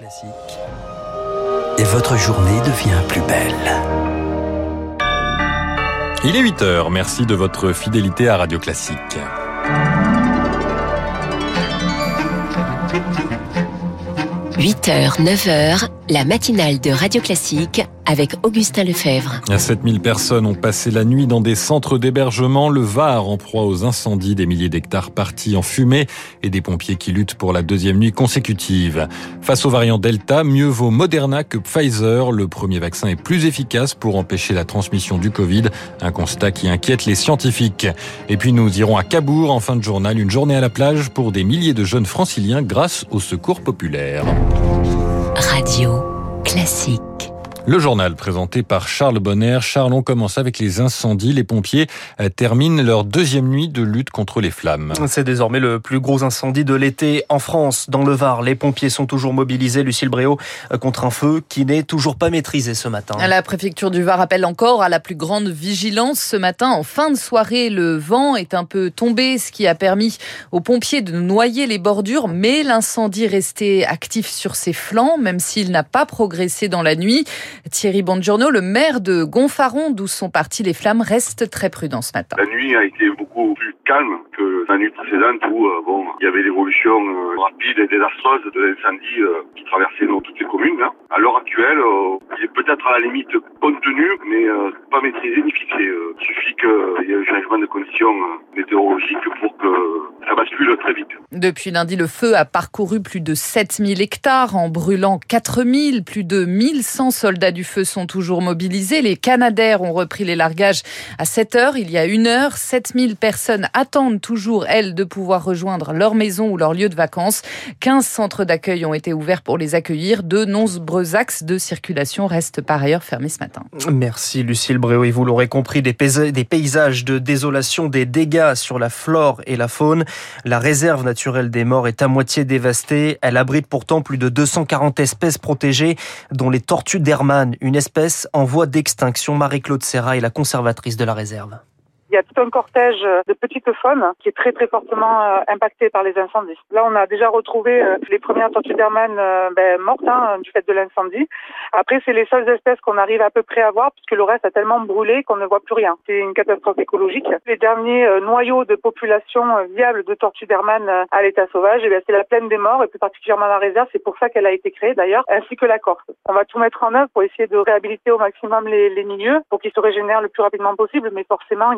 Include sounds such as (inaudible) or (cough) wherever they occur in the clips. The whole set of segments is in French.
Classique. Et votre journée devient plus belle. Il est 8 heures. Merci de votre fidélité à Radio Classique. « 8h, 9h, la matinale de Radio Classique avec Augustin Lefebvre. 7000 personnes ont passé la nuit dans des centres d'hébergement. Le Var en proie aux incendies, des milliers d'hectares partis en fumée et des pompiers qui luttent pour la deuxième nuit consécutive. Face au variant Delta, mieux vaut Moderna que Pfizer. Le premier vaccin est plus efficace pour empêcher la transmission du Covid. Un constat qui inquiète les scientifiques. Et puis nous irons à Cabourg en fin de journal, une journée à la plage pour des milliers de jeunes franciliens grâce au secours populaire. Radio classique. Le journal présenté par Charles Bonner. Charles, on commence avec les incendies. Les pompiers euh, terminent leur deuxième nuit de lutte contre les flammes. C'est désormais le plus gros incendie de l'été en France. Dans le Var, les pompiers sont toujours mobilisés, Lucille Bréau, euh, contre un feu qui n'est toujours pas maîtrisé ce matin. La préfecture du Var appelle encore à la plus grande vigilance ce matin. En fin de soirée, le vent est un peu tombé, ce qui a permis aux pompiers de noyer les bordures, mais l'incendie restait actif sur ses flancs, même s'il n'a pas progressé dans la nuit. Thierry Bongiorno, le maire de Gonfaron, d'où sont parties les flammes, reste très prudent ce matin. La nuit a été beaucoup plus calme que la nuit précédente où euh, bon, il y avait l'évolution euh, rapide et désastreuse de l'incendie euh, qui traversait nos, toutes les communes. Hein. À l'heure actuelle, il est peut-être à la limite contenu, mais pas maîtrisé ni fixé. il suffit qu'il y ait un changement de conditions météorologiques pour que ça bascule très vite. Depuis lundi, le feu a parcouru plus de 7000 hectares en brûlant 4000. Plus de 1100 soldats du feu sont toujours mobilisés. Les Canadaires ont repris les largages à 7 heures. Il y a une heure, 7000 personnes attendent toujours, elles, de pouvoir rejoindre leur maison ou leur lieu de vacances. 15 centres d'accueil ont été ouverts pour les accueillir. De nombreux axes de circulation restent par ailleurs fermés ce matin. Merci Lucille Bréau. Et vous l'aurez compris, des paysages de désolation, des dégâts sur la flore et la faune. La réserve naturelle des morts est à moitié dévastée. Elle abrite pourtant plus de 240 espèces protégées, dont les tortues d'Hermann, une espèce en voie d'extinction. Marie-Claude Serra est la conservatrice de la réserve. Il y a tout un cortège de petites faunes qui est très très fortement euh, impacté par les incendies. Là, on a déjà retrouvé euh, les premières tortues d'Hermann euh, ben, mortes hein, du fait de l'incendie. Après, c'est les seules espèces qu'on arrive à peu près à voir puisque le reste a tellement brûlé qu'on ne voit plus rien. C'est une catastrophe écologique. Les derniers noyaux de population viables de tortues d'Hermann à l'état sauvage, eh c'est la plaine des morts et plus particulièrement la réserve. C'est pour ça qu'elle a été créée d'ailleurs, ainsi que la Corse. On va tout mettre en œuvre pour essayer de réhabiliter au maximum les, milieux pour qu'ils se régénèrent le plus rapidement possible, mais forcément,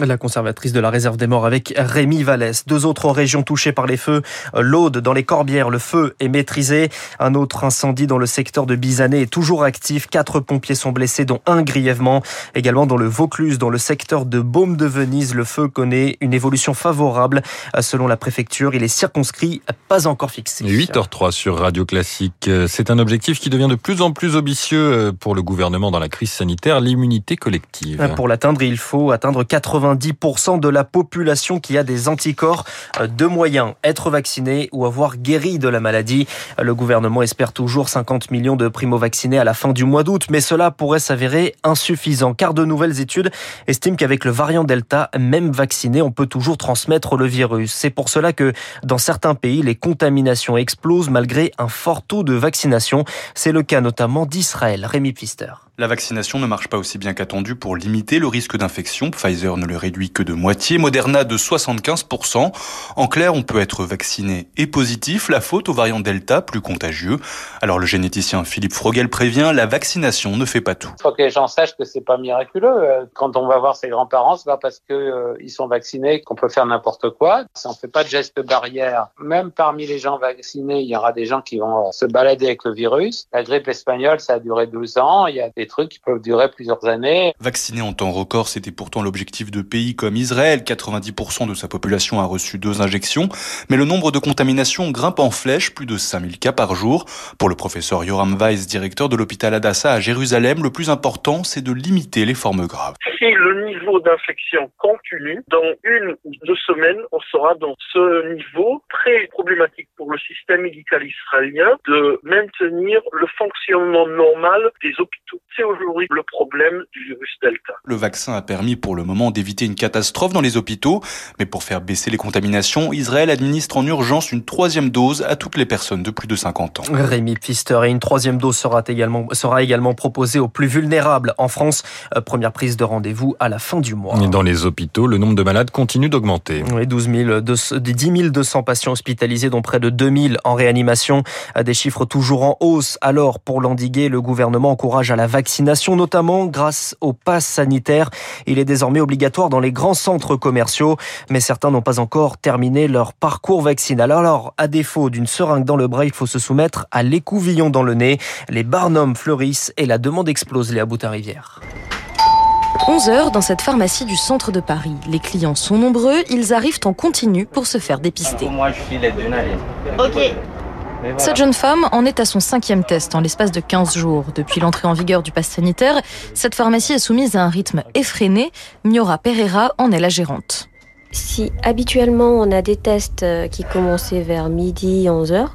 la conservatrice de la réserve des morts avec Rémi Vallès. Deux autres régions touchées par les feux. L'Aude, dans les Corbières, le feu est maîtrisé. Un autre incendie dans le secteur de Bizané est toujours actif. Quatre pompiers sont blessés, dont un grièvement. Également dans le Vaucluse, dans le secteur de Baume de Venise, le feu connaît une évolution favorable. Selon la préfecture, il est circonscrit, pas encore fixé. 8h03 sur Radio Classique. C'est un objectif qui devient de plus en plus ambitieux pour le gouvernement dans la crise sanitaire, l'immunité collective. Pour l'atteindre, il faut atteindre 4 90% de la population qui a des anticorps. Euh, de moyens, être vacciné ou avoir guéri de la maladie. Le gouvernement espère toujours 50 millions de primo-vaccinés à la fin du mois d'août, mais cela pourrait s'avérer insuffisant car de nouvelles études estiment qu'avec le variant Delta, même vacciné, on peut toujours transmettre le virus. C'est pour cela que dans certains pays, les contaminations explosent malgré un fort taux de vaccination. C'est le cas notamment d'Israël. Rémi Pfister. La vaccination ne marche pas aussi bien qu'attendu pour limiter le risque d'infection. Pfizer ne le réduit que de moitié, Moderna de 75%. En clair, on peut être vacciné et positif, la faute au variant Delta, plus contagieux. Alors le généticien Philippe Frogel prévient, la vaccination ne fait pas tout. Il faut que les gens sachent que c'est pas miraculeux. Quand on va voir ses grands-parents, c'est pas parce qu'ils euh, sont vaccinés qu'on peut faire n'importe quoi. Ça ne fait pas de geste barrière. Même parmi les gens vaccinés, il y aura des gens qui vont se balader avec le virus. La grippe espagnole, ça a duré 12 ans. Il y a des trucs qui peuvent durer plusieurs années. Vacciner en temps record, c'était pourtant l'objectif de pays comme Israël. 90% de sa population a reçu deux injections. Mais le nombre de contaminations grimpe en flèche, plus de 5000 cas par jour. Pour le professeur Yoram Weiss, directeur de l'hôpital Adassa à Jérusalem, le plus important, c'est de limiter les formes graves. Si le d'infection continue, dans une ou deux semaines, on sera dans ce niveau très problématique pour le système médical israélien de maintenir le fonctionnement normal des hôpitaux. C'est aujourd'hui le problème du virus Delta. Le vaccin a permis pour le moment d'éviter une catastrophe dans les hôpitaux, mais pour faire baisser les contaminations, Israël administre en urgence une troisième dose à toutes les personnes de plus de 50 ans. Rémi Pfister et une troisième dose sera également, sera également proposée aux plus vulnérables en France. Euh, première prise de rendez-vous à la fin du mois. Et dans les hôpitaux, le nombre de malades continue d'augmenter. Oui, 12 000, 10 200 patients hospitalisés, dont près de 2000 en réanimation. Des chiffres toujours en hausse. Alors, pour l'endiguer, le gouvernement encourage à la vaccination, notamment grâce au pass sanitaire. Il est désormais obligatoire dans les grands centres commerciaux, mais certains n'ont pas encore terminé leur parcours vaccinal. Alors, à défaut d'une seringue dans le bras, il faut se soumettre à l'écouvillon dans le nez. Les barnums fleurissent et la demande explose, les Boutin-Rivière. 11 heures dans cette pharmacie du centre de Paris. Les clients sont nombreux, ils arrivent en continu pour se faire dépister. Moi, je suis les deux Ok. Cette jeune femme en est à son cinquième test en l'espace de 15 jours. Depuis l'entrée en vigueur du pass sanitaire, cette pharmacie est soumise à un rythme effréné. Miora Pereira en est la gérante. Si habituellement on a des tests euh, qui commençaient vers midi, 11h,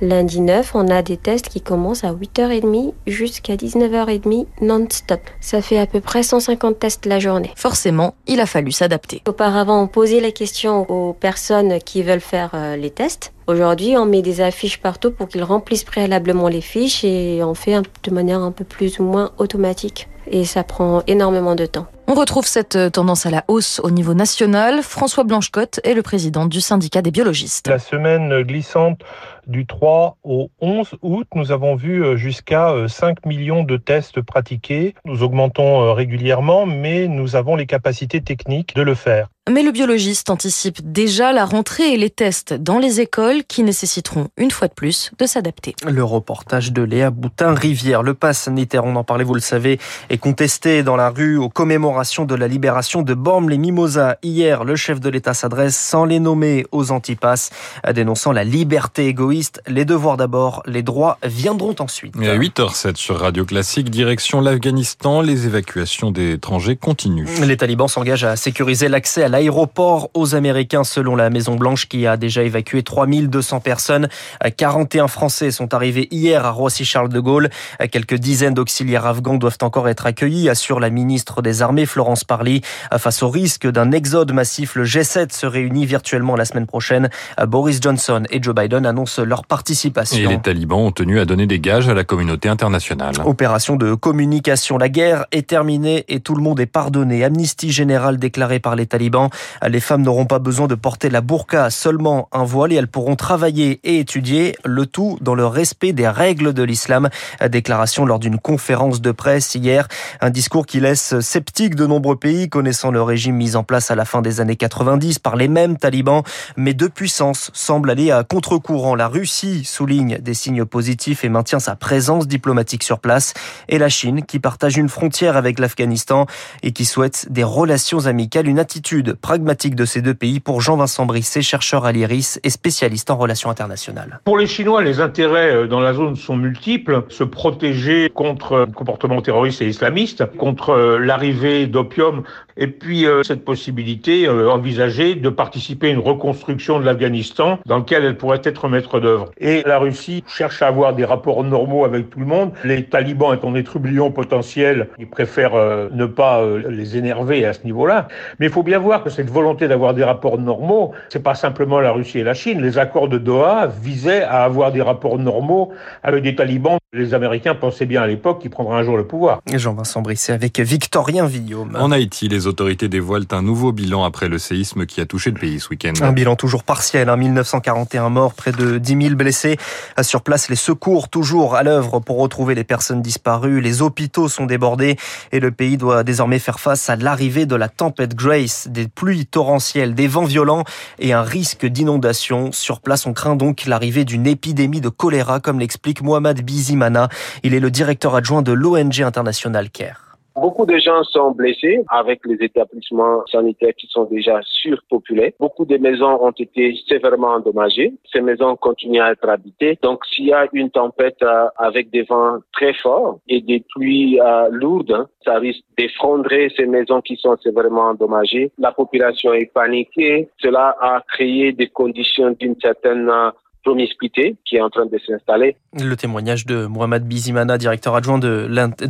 lundi 9, on a des tests qui commencent à 8h30 jusqu'à 19h30 non-stop. Ça fait à peu près 150 tests la journée. Forcément, il a fallu s'adapter. Auparavant, on posait les questions aux personnes qui veulent faire euh, les tests. Aujourd'hui, on met des affiches partout pour qu'ils remplissent préalablement les fiches et on fait de manière un peu plus ou moins automatique. Et ça prend énormément de temps. On retrouve cette euh, tendance à la hausse au niveau national. François Blanchecotte est le président du syndicat des biologistes. La semaine glissante du 3 au 11 août, nous avons vu euh, jusqu'à 5 euh, millions de tests pratiqués. Nous augmentons régulièrement, mais nous avons les capacités techniques de le faire. Mais le biologiste anticipe déjà la rentrée et les tests dans les écoles qui nécessiteront une fois de plus de s'adapter. Le reportage de Léa Boutin-Rivière. Le pass sanitaire, on en parlait, vous le savez, est contesté dans la rue aux commémorations de la libération de Bormes-les-Mimosas. Hier, le chef de l'État s'adresse sans les nommer aux antipasses, dénonçant la liberté égoïste. Les devoirs d'abord, les droits viendront ensuite. Et à 8h07 sur Radio Classique, direction l'Afghanistan, les évacuations d'étrangers continuent. Les talibans s'engagent à sécuriser l'accès à l'aéroport aux Américains selon la Maison-Blanche qui a déjà évacué 3200 personnes. 41 Français sont arrivés hier à Roissy-Charles de Gaulle. Quelques dizaines d'auxiliaires afghans doivent encore être accueillis, assure la ministre des Armées Florence Parly. Face au risque d'un exode massif, le G7 se réunit virtuellement la semaine prochaine. Boris Johnson et Joe Biden annoncent leur participation. Et les talibans ont tenu à donner des gages à la communauté internationale. Opération de communication. La guerre est terminée et tout le monde est pardonné. Amnistie générale déclarée par les talibans. Les femmes n'auront pas besoin de porter la burqa, seulement un voile et elles pourront travailler et étudier, le tout dans le respect des règles de l'islam. Déclaration lors d'une conférence de presse hier. Un discours qui laisse sceptique de nombreux pays connaissant le régime mis en place à la fin des années 90 par les mêmes talibans. Mais deux puissances semblent aller à contre-courant. La Russie souligne des signes positifs et maintient sa présence diplomatique sur place. Et la Chine qui partage une frontière avec l'Afghanistan et qui souhaite des relations amicales, une attitude pragmatique de ces deux pays pour Jean-Vincent Brisset, chercheur à l'IRIS et spécialiste en relations internationales. Pour les Chinois, les intérêts euh, dans la zone sont multiples. Se protéger contre comportements terroristes et islamistes, contre euh, l'arrivée d'opium, et puis euh, cette possibilité envisagée de participer à une reconstruction de l'Afghanistan dans lequel elle pourrait être maître d'œuvre. Et la Russie cherche à avoir des rapports normaux avec tout le monde. Les talibans étant des trublions potentiels, ils préfèrent ne pas les énerver à ce niveau-là. Mais il faut bien voir que cette volonté d'avoir des rapports normaux, c'est pas simplement la Russie et la Chine. Les accords de Doha visaient à avoir des rapports normaux avec des talibans. Les Américains pensaient bien à l'époque qu'ils prendraient un jour le pouvoir. Jean-Vincent Brisset avec Victorien Villaume. En Haïti, les autorités dévoilent un nouveau bilan après le séisme qui a touché le pays ce week-end. Un bilan toujours partiel, 1941 hein. morts, près de 10 000 blessés. Sur place, les secours toujours à l'œuvre pour retrouver les personnes disparues. Les hôpitaux sont débordés et le pays doit désormais faire face à l'arrivée de la tempête Grace, des pluies torrentielles, des vents violents et un risque d'inondation. Sur place, on craint donc l'arrivée d'une épidémie de choléra, comme l'explique Mohamed Bizimana. Il est le directeur adjoint de l'ONG internationale CARE. Beaucoup de gens sont blessés avec les établissements sanitaires qui sont déjà surpopulés. Beaucoup de maisons ont été sévèrement endommagées. Ces maisons continuent à être habitées. Donc, s'il y a une tempête euh, avec des vents très forts et des pluies euh, lourdes, hein, ça risque d'effondrer ces maisons qui sont sévèrement endommagées. La population est paniquée. Cela a créé des conditions d'une certaine euh, promiscuité qui est en train de s'installer. Le témoignage de Mohamed Bizimana, directeur adjoint de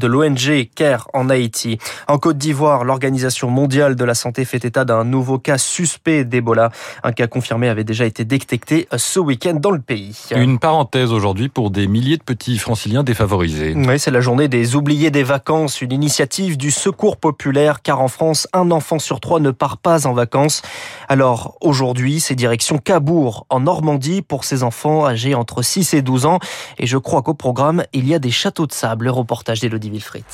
l'ONG CARE en Haïti. En Côte d'Ivoire, l'Organisation mondiale de la santé fait état d'un nouveau cas suspect d'Ebola. Un cas confirmé avait déjà été détecté ce week-end dans le pays. Une parenthèse aujourd'hui pour des milliers de petits franciliens défavorisés. Oui, c'est la journée des oubliés des vacances, une initiative du secours populaire, car en France, un enfant sur trois ne part pas en vacances. Alors aujourd'hui, c'est direction Cabourg, en Normandie, pour ces enfants âgés entre 6 et 12 ans. Et je crois qu'au programme, il y a des châteaux de sable. Le reportage d'Elodie Wilfried.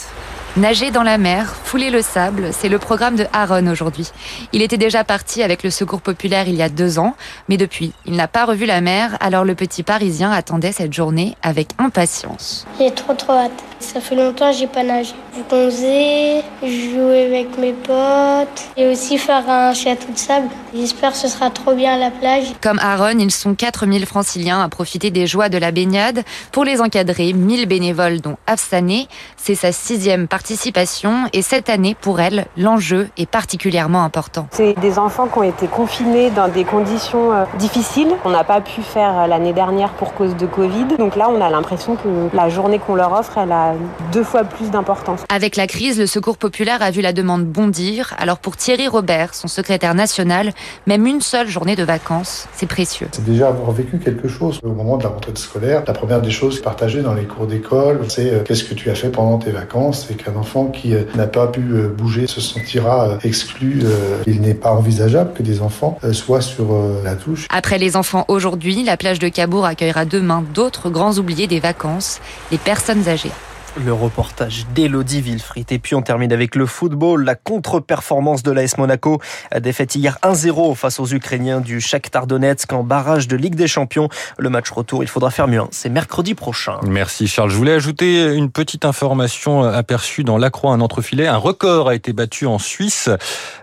Nager dans la mer, fouler le sable, c'est le programme de Aaron aujourd'hui. Il était déjà parti avec le Secours populaire il y a deux ans, mais depuis, il n'a pas revu la mer, alors le petit Parisien attendait cette journée avec impatience. J'ai trop trop hâte. Ça fait longtemps que j'ai pas nagé. Je faisais jouer avec mes potes et aussi faire un château de sable. J'espère que ce sera trop bien à la plage. Comme Aaron, ils sont 4000 franciliens à profiter des joies de la baignade. Pour les encadrer, 1000 bénévoles dont Afsané. C'est sa sixième participation et cette année, pour elle, l'enjeu est particulièrement important. C'est des enfants qui ont été confinés dans des conditions euh, difficiles. On n'a pas pu faire euh, l'année dernière pour cause de Covid. Donc là, on a l'impression que la journée qu'on leur offre, elle a deux fois plus d'importance. Avec la crise, le Secours populaire a vu la demande bondir. Alors pour Thierry Robert, son secrétaire national, même une seule journée de vacances, c'est précieux. C'est déjà avoir vécu quelque chose au moment de la rentrée scolaire. La première des choses partagées dans les cours d'école, c'est euh, qu'est-ce que tu as fait pendant tes vacances et qu'un enfant qui euh, n'a pas pu euh, bouger se sentira exclu. Il n'est pas envisageable que des enfants soient sur la touche. Après les enfants aujourd'hui, la plage de Cabourg accueillera demain d'autres grands oubliés des vacances, les personnes âgées. Le reportage d'Elodie Villefrit. Et puis on termine avec le football. La contre-performance de l'AS Monaco. Défaite hier 1-0 face aux Ukrainiens du Shakhtar Donetsk en barrage de Ligue des Champions. Le match retour, il faudra faire mieux. Hein. C'est mercredi prochain. Merci Charles. Je voulais ajouter une petite information aperçue dans l'Accroix, un entrefilet. Un record a été battu en Suisse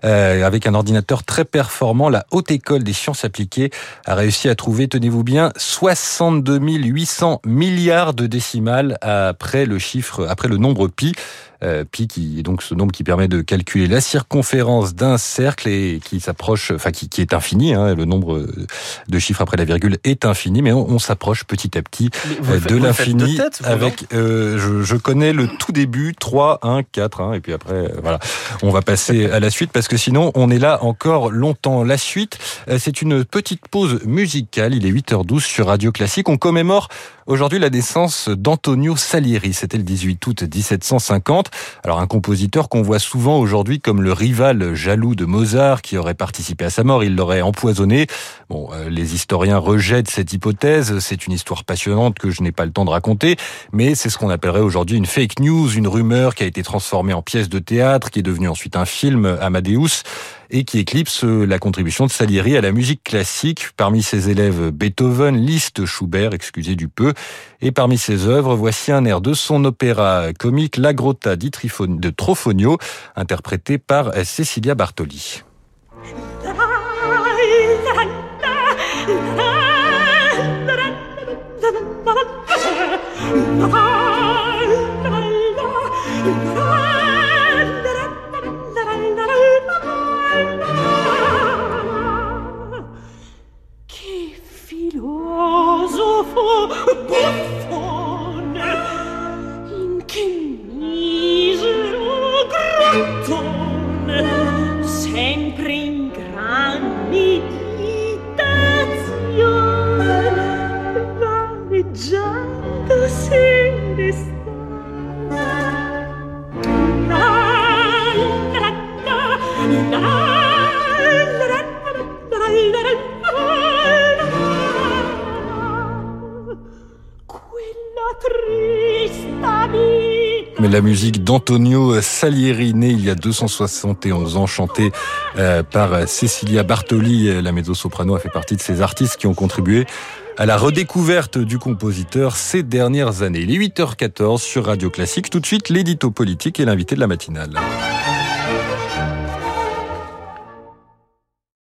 euh, avec un ordinateur très performant. La Haute École des Sciences Appliquées a réussi à trouver, tenez-vous bien, 62 800 milliards de décimales après le chiffre après le nombre pi. Euh, pi qui est donc ce nombre qui permet de calculer la circonférence d'un cercle et qui s'approche, enfin qui, qui, est infini. Hein, le nombre de chiffres après la virgule est infini, mais on, s'approche petit à petit euh, de l'infini. Avec, euh, je, je, connais le tout début 3, 1, 4, hein, et puis après, euh, voilà, on va passer à la suite parce que sinon on est là encore longtemps. La suite, c'est une petite pause musicale. Il est 8h12 sur Radio Classique. On commémore aujourd'hui la naissance d'Antonio Salieri. C'était le 18 août 1750. Alors un compositeur qu'on voit souvent aujourd'hui comme le rival jaloux de Mozart qui aurait participé à sa mort, il l'aurait empoisonné. Bon, euh, les historiens rejettent cette hypothèse, c'est une histoire passionnante que je n'ai pas le temps de raconter, mais c'est ce qu'on appellerait aujourd'hui une fake news, une rumeur qui a été transformée en pièce de théâtre, qui est devenue ensuite un film, Amadeus et qui éclipse la contribution de Salieri à la musique classique. Parmi ses élèves, Beethoven, Liszt, Schubert, excusez du peu. Et parmi ses œuvres, voici un air de son opéra comique La Grotta de Trofonio, interprété par Cecilia Bartoli. (laughs) Mais la musique d'Antonio Salieri, né il y a 271 ans, chantée euh, par Cecilia Bartoli, la mezzo-soprano, a fait partie de ces artistes qui ont contribué à la redécouverte du compositeur ces dernières années. Il est 8h14 sur Radio Classique. Tout de suite, l'édito politique et l'invité de la matinale.